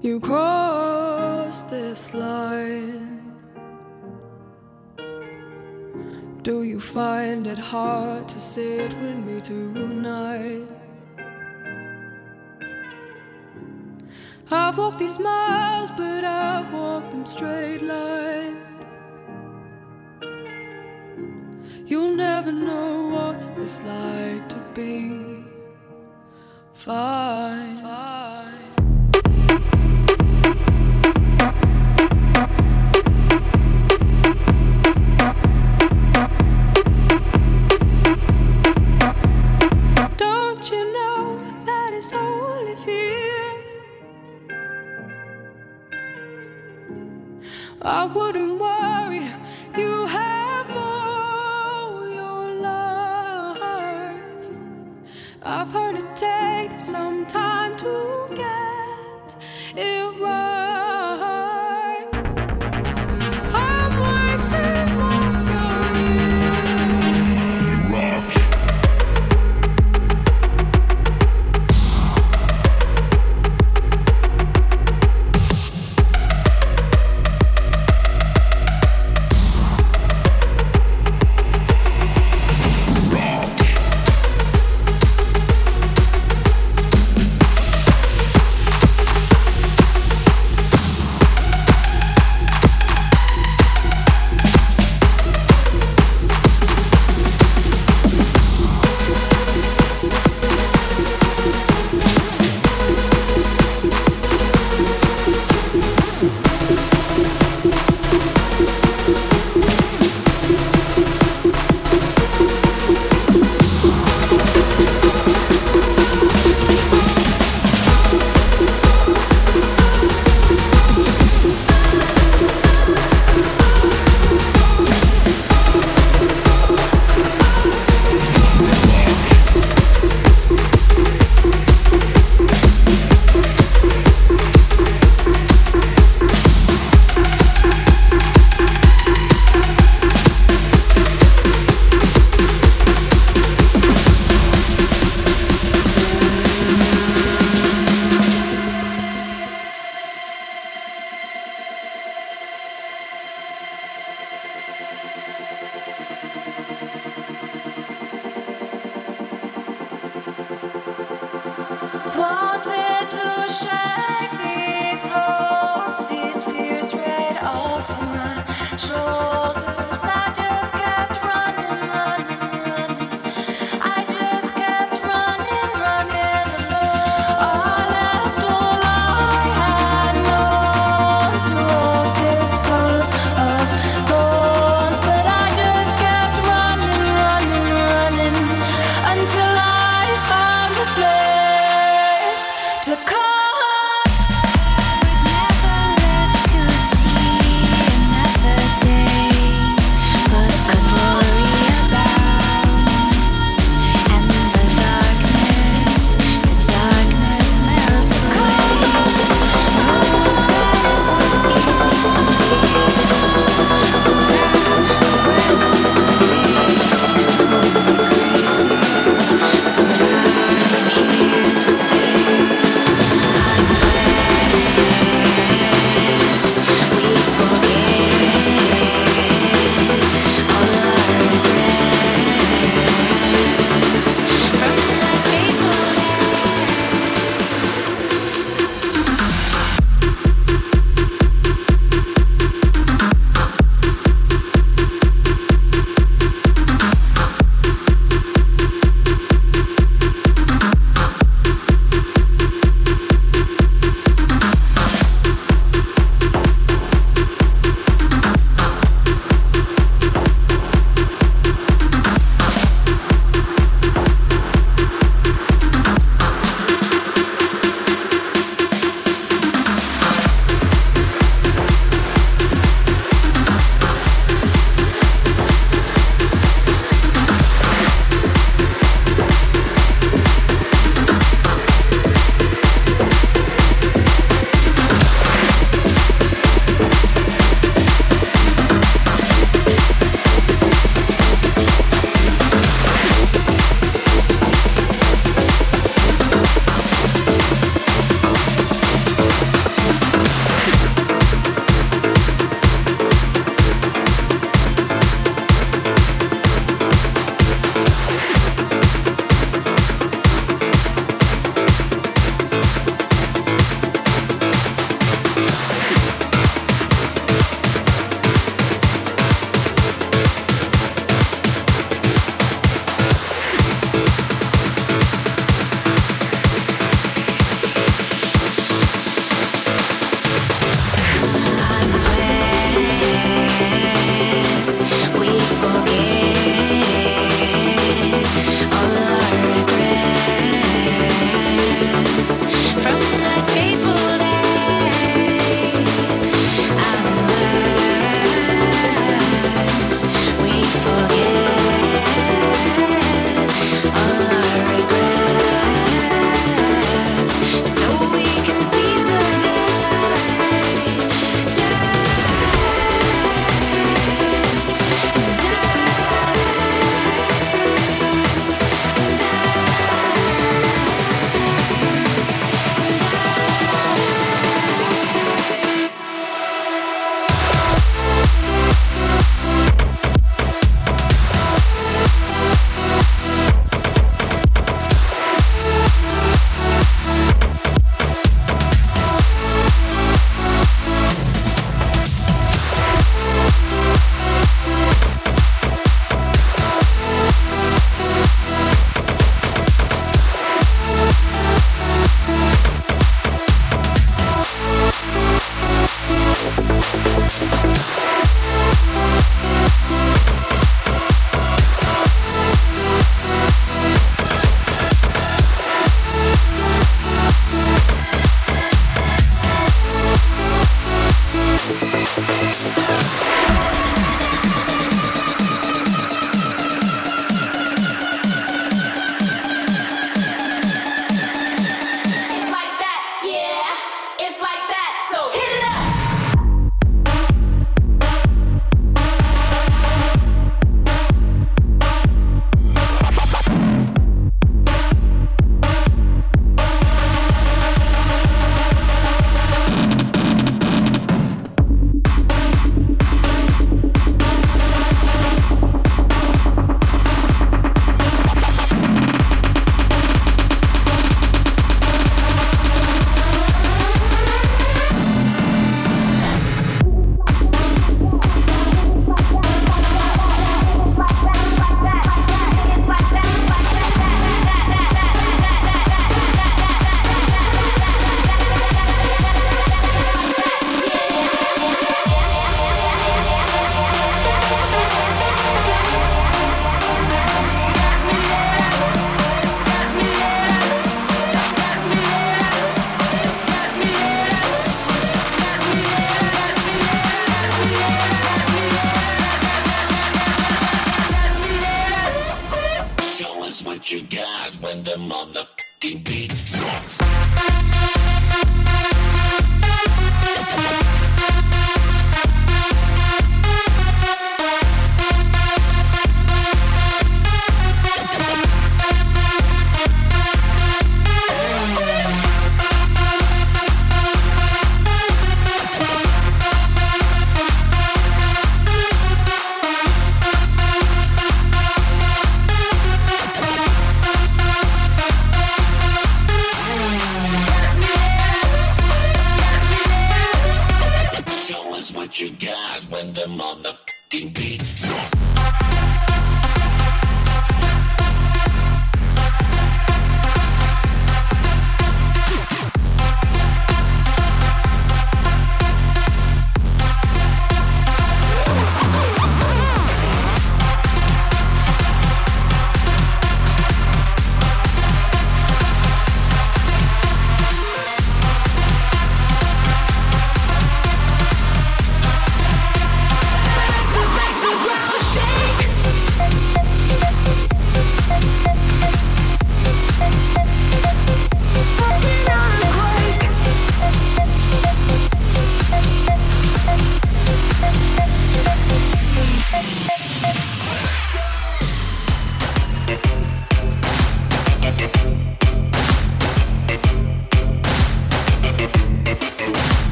You cross this line. Do you find it hard to sit with me tonight? I've walked these miles, but I've walked them straight line. You'll never know what it's like to be fine. fine. Takes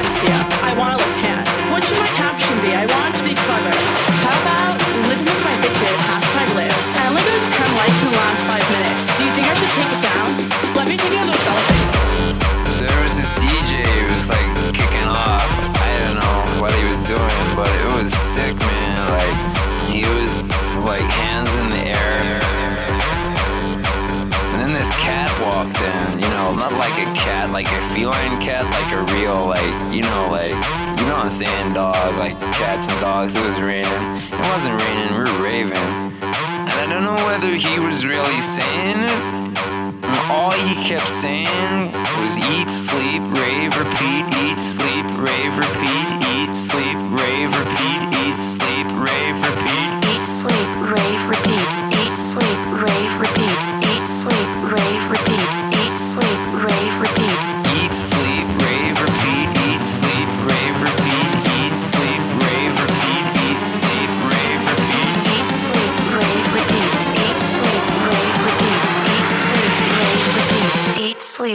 Infância. like a feline feeling cat like a real like you know like you know what I'm saying dog? Like cats and dogs it was raining. It wasn't raining we were raving. And I don't know whether he was really saying it. All he kept saying was eat sleep rave repeat eat sleep rave repeat eat sleep rave repeat eat sleep rave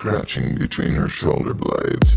Scratching between her shoulder blades.